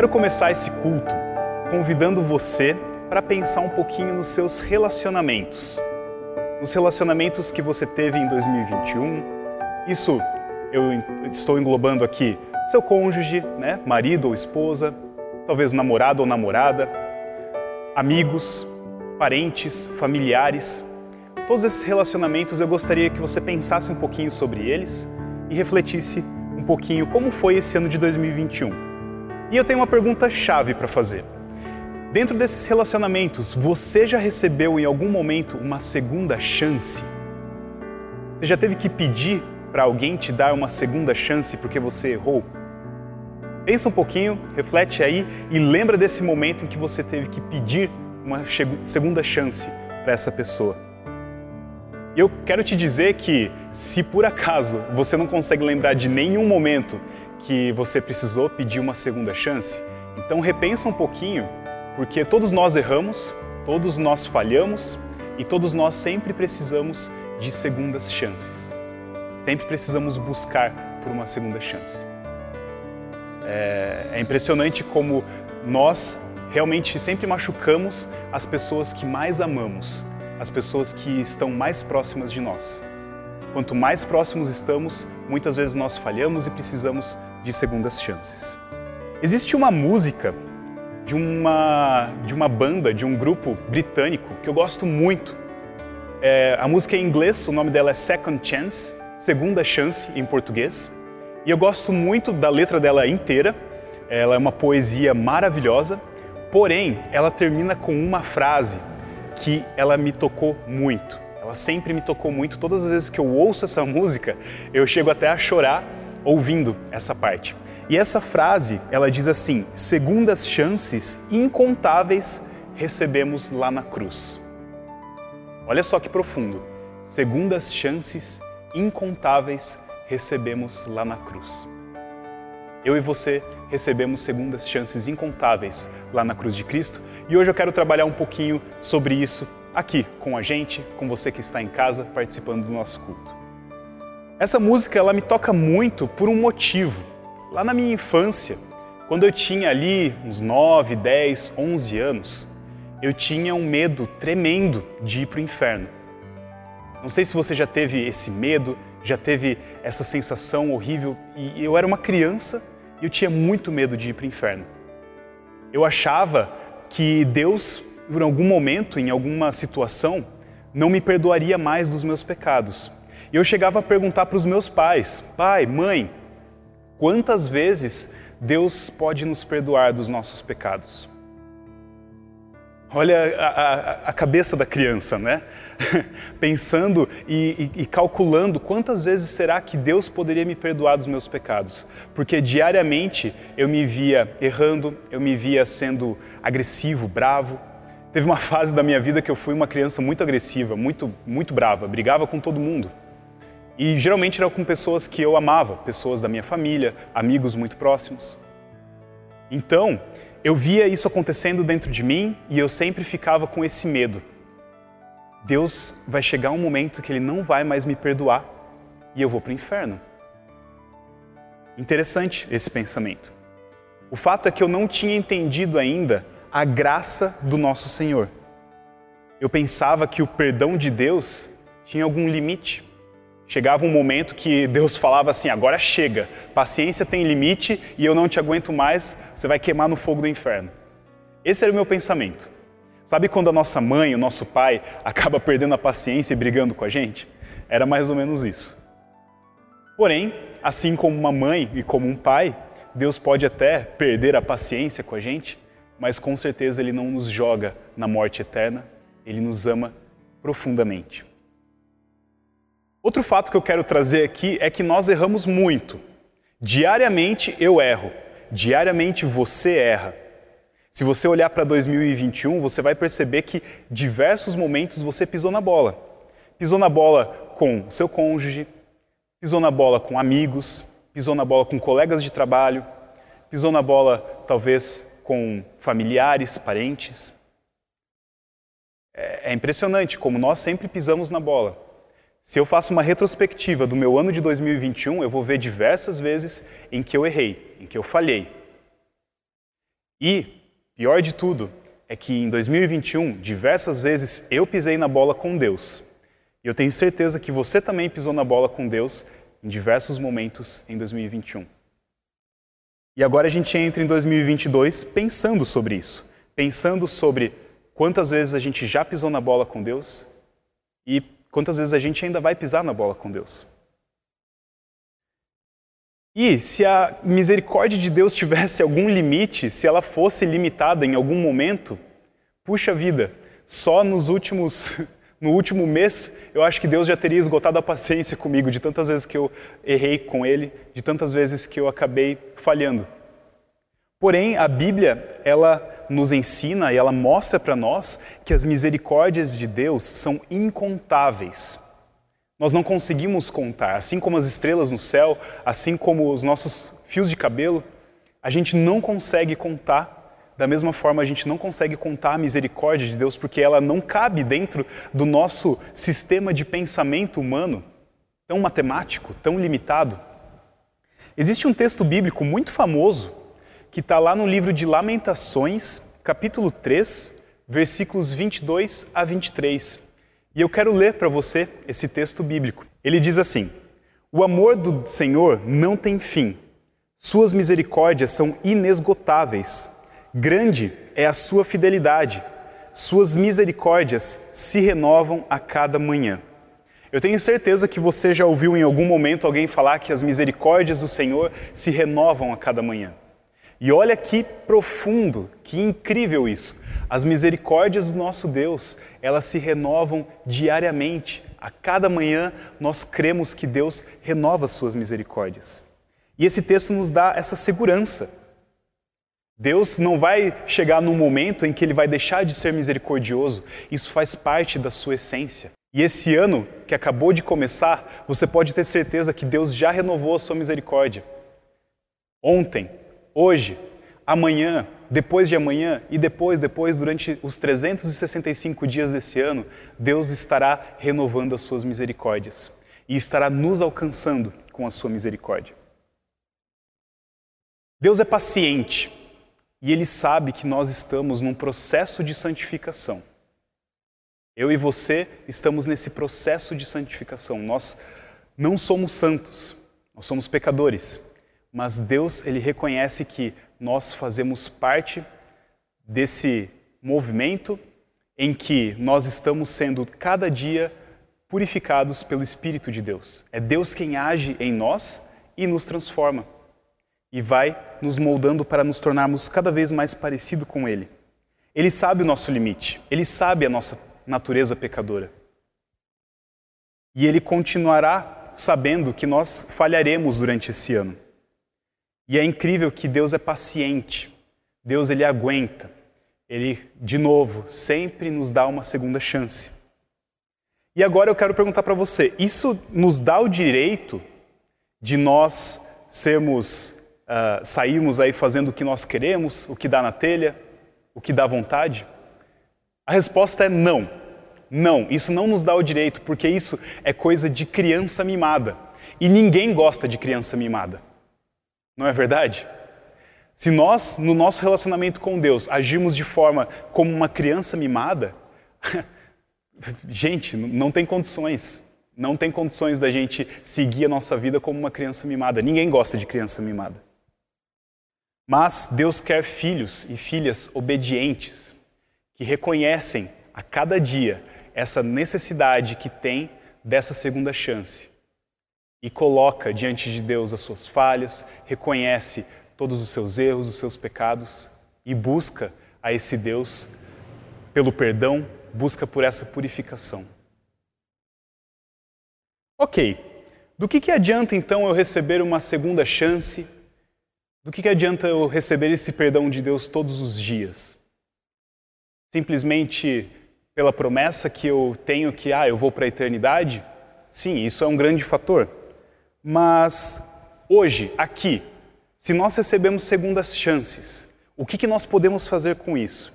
Quero começar esse culto convidando você para pensar um pouquinho nos seus relacionamentos. Nos relacionamentos que você teve em 2021. Isso eu estou englobando aqui seu cônjuge, né, marido ou esposa, talvez namorado ou namorada, amigos, parentes, familiares. Todos esses relacionamentos eu gostaria que você pensasse um pouquinho sobre eles e refletisse um pouquinho como foi esse ano de 2021. E eu tenho uma pergunta chave para fazer. Dentro desses relacionamentos, você já recebeu em algum momento uma segunda chance? Você já teve que pedir para alguém te dar uma segunda chance porque você errou? Pensa um pouquinho, reflete aí e lembra desse momento em que você teve que pedir uma segunda chance para essa pessoa. E eu quero te dizer que, se por acaso você não consegue lembrar de nenhum momento que você precisou pedir uma segunda chance, então repensa um pouquinho, porque todos nós erramos, todos nós falhamos e todos nós sempre precisamos de segundas chances. Sempre precisamos buscar por uma segunda chance. É, é impressionante como nós realmente sempre machucamos as pessoas que mais amamos, as pessoas que estão mais próximas de nós. Quanto mais próximos estamos, muitas vezes nós falhamos e precisamos de segundas chances. Existe uma música de uma, de uma banda, de um grupo britânico que eu gosto muito. É, a música é em inglês, o nome dela é Second Chance, Segunda Chance em português. E eu gosto muito da letra dela inteira. Ela é uma poesia maravilhosa, porém, ela termina com uma frase que ela me tocou muito. Ela sempre me tocou muito. Todas as vezes que eu ouço essa música, eu chego até a chorar ouvindo essa parte. E essa frase, ela diz assim: segundas chances incontáveis recebemos lá na cruz. Olha só que profundo. Segundas chances incontáveis recebemos lá na cruz. Eu e você recebemos segundas chances incontáveis lá na cruz de Cristo e hoje eu quero trabalhar um pouquinho sobre isso aqui com a gente, com você que está em casa participando do nosso culto. Essa música ela me toca muito por um motivo. Lá na minha infância, quando eu tinha ali uns 9, 10, 11 anos, eu tinha um medo tremendo de ir para o inferno. Não sei se você já teve esse medo, já teve essa sensação horrível. E eu era uma criança e eu tinha muito medo de ir para o inferno. Eu achava que Deus, por algum momento, em alguma situação, não me perdoaria mais dos meus pecados. E eu chegava a perguntar para os meus pais: pai, mãe, quantas vezes Deus pode nos perdoar dos nossos pecados? Olha a, a, a, cabeça da criança, né? Pensando e, e, e, calculando quantas vezes será que Deus poderia me perdoar dos meus pecados? Porque diariamente eu me via errando, eu me via sendo agressivo, bravo. Teve uma fase da minha vida que eu fui uma criança muito agressiva, muito, muito brava, brigava com todo mundo. E geralmente era com pessoas que eu amava, pessoas da minha família, amigos muito próximos. Então, eu via isso acontecendo dentro de mim e eu sempre ficava com esse medo. Deus vai chegar um momento que Ele não vai mais me perdoar e eu vou para o inferno. Interessante esse pensamento. O fato é que eu não tinha entendido ainda a graça do nosso Senhor. Eu pensava que o perdão de Deus tinha algum limite. Chegava um momento que Deus falava assim: agora chega, paciência tem limite e eu não te aguento mais, você vai queimar no fogo do inferno. Esse era o meu pensamento. Sabe quando a nossa mãe, o nosso pai, acaba perdendo a paciência e brigando com a gente? Era mais ou menos isso. Porém, assim como uma mãe e como um pai, Deus pode até perder a paciência com a gente, mas com certeza Ele não nos joga na morte eterna, Ele nos ama profundamente. Outro fato que eu quero trazer aqui é que nós erramos muito. Diariamente eu erro, diariamente você erra. Se você olhar para 2021, você vai perceber que diversos momentos você pisou na bola. Pisou na bola com seu cônjuge, pisou na bola com amigos, pisou na bola com colegas de trabalho, pisou na bola talvez com familiares, parentes. É, é impressionante como nós sempre pisamos na bola. Se eu faço uma retrospectiva do meu ano de 2021, eu vou ver diversas vezes em que eu errei, em que eu falhei. E, pior de tudo, é que em 2021, diversas vezes eu pisei na bola com Deus. E eu tenho certeza que você também pisou na bola com Deus em diversos momentos em 2021. E agora a gente entra em 2022 pensando sobre isso, pensando sobre quantas vezes a gente já pisou na bola com Deus e quantas vezes a gente ainda vai pisar na bola com Deus. E se a misericórdia de Deus tivesse algum limite, se ela fosse limitada em algum momento, puxa vida, só nos últimos no último mês, eu acho que Deus já teria esgotado a paciência comigo de tantas vezes que eu errei com ele, de tantas vezes que eu acabei falhando. Porém, a Bíblia, ela nos ensina e ela mostra para nós que as misericórdias de Deus são incontáveis. Nós não conseguimos contar, assim como as estrelas no céu, assim como os nossos fios de cabelo, a gente não consegue contar. Da mesma forma, a gente não consegue contar a misericórdia de Deus porque ela não cabe dentro do nosso sistema de pensamento humano, tão matemático, tão limitado. Existe um texto bíblico muito famoso que está lá no livro de Lamentações, capítulo 3, versículos 22 a 23. E eu quero ler para você esse texto bíblico. Ele diz assim: O amor do Senhor não tem fim, suas misericórdias são inesgotáveis. Grande é a sua fidelidade, suas misericórdias se renovam a cada manhã. Eu tenho certeza que você já ouviu em algum momento alguém falar que as misericórdias do Senhor se renovam a cada manhã. E olha que profundo, que incrível isso. As misericórdias do nosso Deus, elas se renovam diariamente. A cada manhã nós cremos que Deus renova as suas misericórdias. E esse texto nos dá essa segurança. Deus não vai chegar num momento em que ele vai deixar de ser misericordioso. Isso faz parte da sua essência. E esse ano que acabou de começar, você pode ter certeza que Deus já renovou a sua misericórdia. Ontem, hoje, amanhã, depois de amanhã e depois, depois, durante os 365 dias desse ano, Deus estará renovando as suas misericórdias e estará nos alcançando com a sua misericórdia. Deus é paciente e Ele sabe que nós estamos num processo de santificação. Eu e você estamos nesse processo de santificação. Nós não somos santos, nós somos pecadores mas Deus ele reconhece que nós fazemos parte desse movimento em que nós estamos sendo cada dia purificados pelo Espírito de Deus. É Deus quem age em nós e nos transforma e vai nos moldando para nos tornarmos cada vez mais parecido com Ele. Ele sabe o nosso limite, Ele sabe a nossa natureza pecadora. E Ele continuará sabendo que nós falharemos durante esse ano. E é incrível que Deus é paciente. Deus ele aguenta. Ele, de novo, sempre nos dá uma segunda chance. E agora eu quero perguntar para você: isso nos dá o direito de nós sermos, uh, sairmos aí fazendo o que nós queremos, o que dá na telha, o que dá vontade? A resposta é não. Não, isso não nos dá o direito, porque isso é coisa de criança mimada. E ninguém gosta de criança mimada. Não é verdade? Se nós, no nosso relacionamento com Deus, agimos de forma como uma criança mimada, gente, não tem condições. Não tem condições da gente seguir a nossa vida como uma criança mimada. Ninguém gosta de criança mimada. Mas Deus quer filhos e filhas obedientes, que reconhecem a cada dia essa necessidade que tem dessa segunda chance e coloca diante de Deus as suas falhas, reconhece todos os seus erros, os seus pecados e busca a esse Deus pelo perdão, busca por essa purificação. Ok, do que, que adianta então eu receber uma segunda chance? Do que, que adianta eu receber esse perdão de Deus todos os dias? Simplesmente pela promessa que eu tenho que, ah, eu vou para a eternidade? Sim, isso é um grande fator. Mas hoje, aqui, se nós recebemos segundas chances, o que, que nós podemos fazer com isso?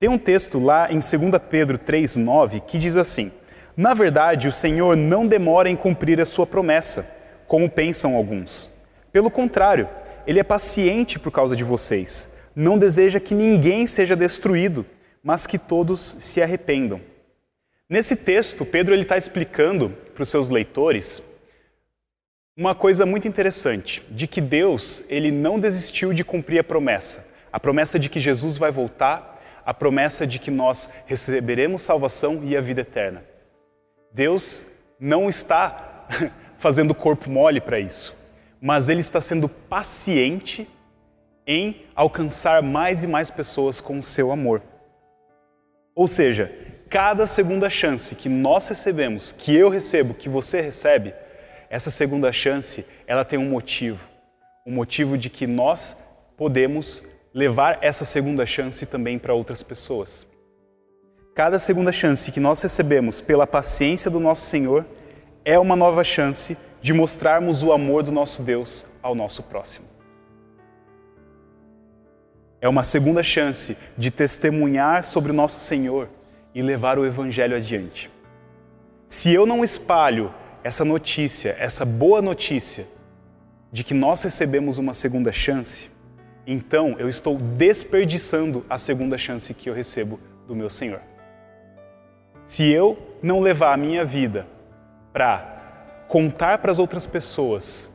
Tem um texto lá em 2 Pedro 3,9 que diz assim: Na verdade, o Senhor não demora em cumprir a sua promessa, como pensam alguns. Pelo contrário, ele é paciente por causa de vocês, não deseja que ninguém seja destruído, mas que todos se arrependam. Nesse texto, Pedro está explicando para os seus leitores uma coisa muito interessante, de que Deus ele não desistiu de cumprir a promessa, a promessa de que Jesus vai voltar, a promessa de que nós receberemos salvação e a vida eterna. Deus não está fazendo corpo mole para isso, mas ele está sendo paciente em alcançar mais e mais pessoas com o seu amor. Ou seja, cada segunda chance que nós recebemos, que eu recebo, que você recebe, essa segunda chance, ela tem um motivo. O um motivo de que nós podemos levar essa segunda chance também para outras pessoas. Cada segunda chance que nós recebemos pela paciência do nosso Senhor é uma nova chance de mostrarmos o amor do nosso Deus ao nosso próximo. É uma segunda chance de testemunhar sobre o nosso Senhor e levar o Evangelho adiante. Se eu não espalho essa notícia, essa boa notícia, de que nós recebemos uma segunda chance, então eu estou desperdiçando a segunda chance que eu recebo do meu Senhor. Se eu não levar a minha vida para contar para as outras pessoas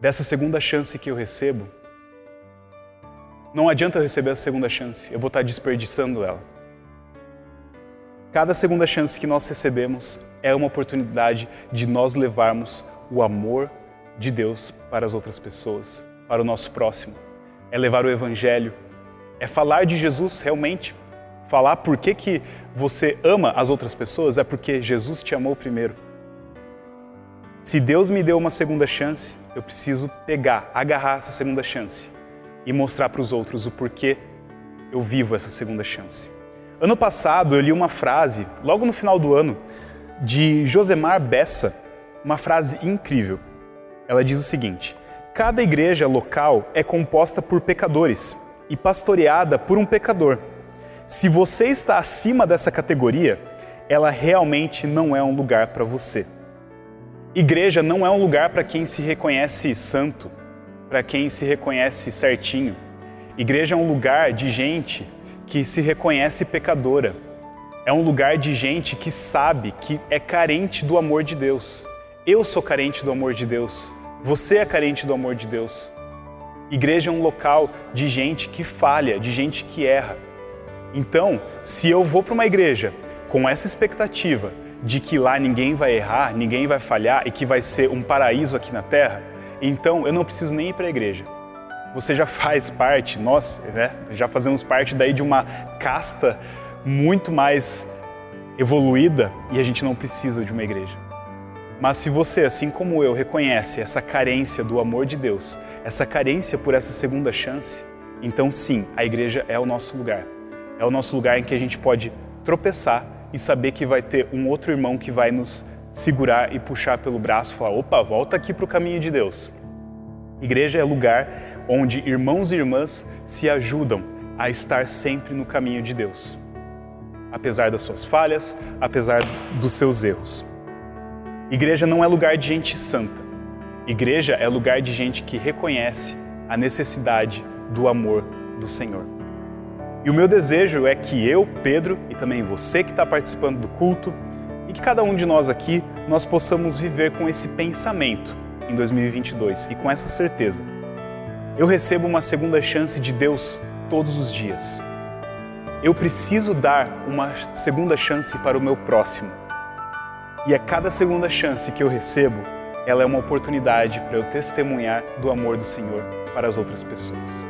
dessa segunda chance que eu recebo, não adianta eu receber a segunda chance, eu vou estar desperdiçando ela. Cada segunda chance que nós recebemos é uma oportunidade de nós levarmos o amor de Deus para as outras pessoas, para o nosso próximo. É levar o Evangelho, é falar de Jesus realmente. Falar por que, que você ama as outras pessoas é porque Jesus te amou primeiro. Se Deus me deu uma segunda chance, eu preciso pegar, agarrar essa segunda chance e mostrar para os outros o porquê eu vivo essa segunda chance. Ano passado eu li uma frase, logo no final do ano, de Josemar Bessa, uma frase incrível. Ela diz o seguinte: Cada igreja local é composta por pecadores e pastoreada por um pecador. Se você está acima dessa categoria, ela realmente não é um lugar para você. Igreja não é um lugar para quem se reconhece santo, para quem se reconhece certinho. Igreja é um lugar de gente que se reconhece pecadora. É um lugar de gente que sabe que é carente do amor de Deus. Eu sou carente do amor de Deus. Você é carente do amor de Deus. Igreja é um local de gente que falha, de gente que erra. Então, se eu vou para uma igreja com essa expectativa de que lá ninguém vai errar, ninguém vai falhar e que vai ser um paraíso aqui na terra, então eu não preciso nem ir para a igreja. Você já faz parte, nós né, já fazemos parte daí de uma casta muito mais evoluída e a gente não precisa de uma igreja. Mas se você, assim como eu, reconhece essa carência do amor de Deus, essa carência por essa segunda chance, então sim, a igreja é o nosso lugar. É o nosso lugar em que a gente pode tropeçar e saber que vai ter um outro irmão que vai nos segurar e puxar pelo braço falar: opa, volta aqui para o caminho de Deus. Igreja é lugar onde irmãos e irmãs se ajudam a estar sempre no caminho de Deus, apesar das suas falhas, apesar dos seus erros. Igreja não é lugar de gente santa. Igreja é lugar de gente que reconhece a necessidade do amor do Senhor. E o meu desejo é que eu, Pedro, e também você que está participando do culto, e que cada um de nós aqui, nós possamos viver com esse pensamento em 2022 e com essa certeza. Eu recebo uma segunda chance de Deus todos os dias. Eu preciso dar uma segunda chance para o meu próximo. E a cada segunda chance que eu recebo, ela é uma oportunidade para eu testemunhar do amor do Senhor para as outras pessoas.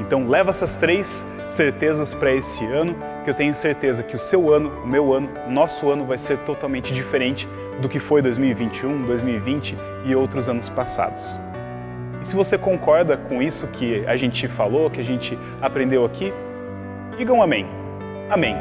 Então, leva essas três certezas para esse ano, que eu tenho certeza que o seu ano, o meu ano, nosso ano vai ser totalmente diferente do que foi 2021, 2020 e outros anos passados. E se você concorda com isso que a gente falou, que a gente aprendeu aqui, diga um amém. Amém.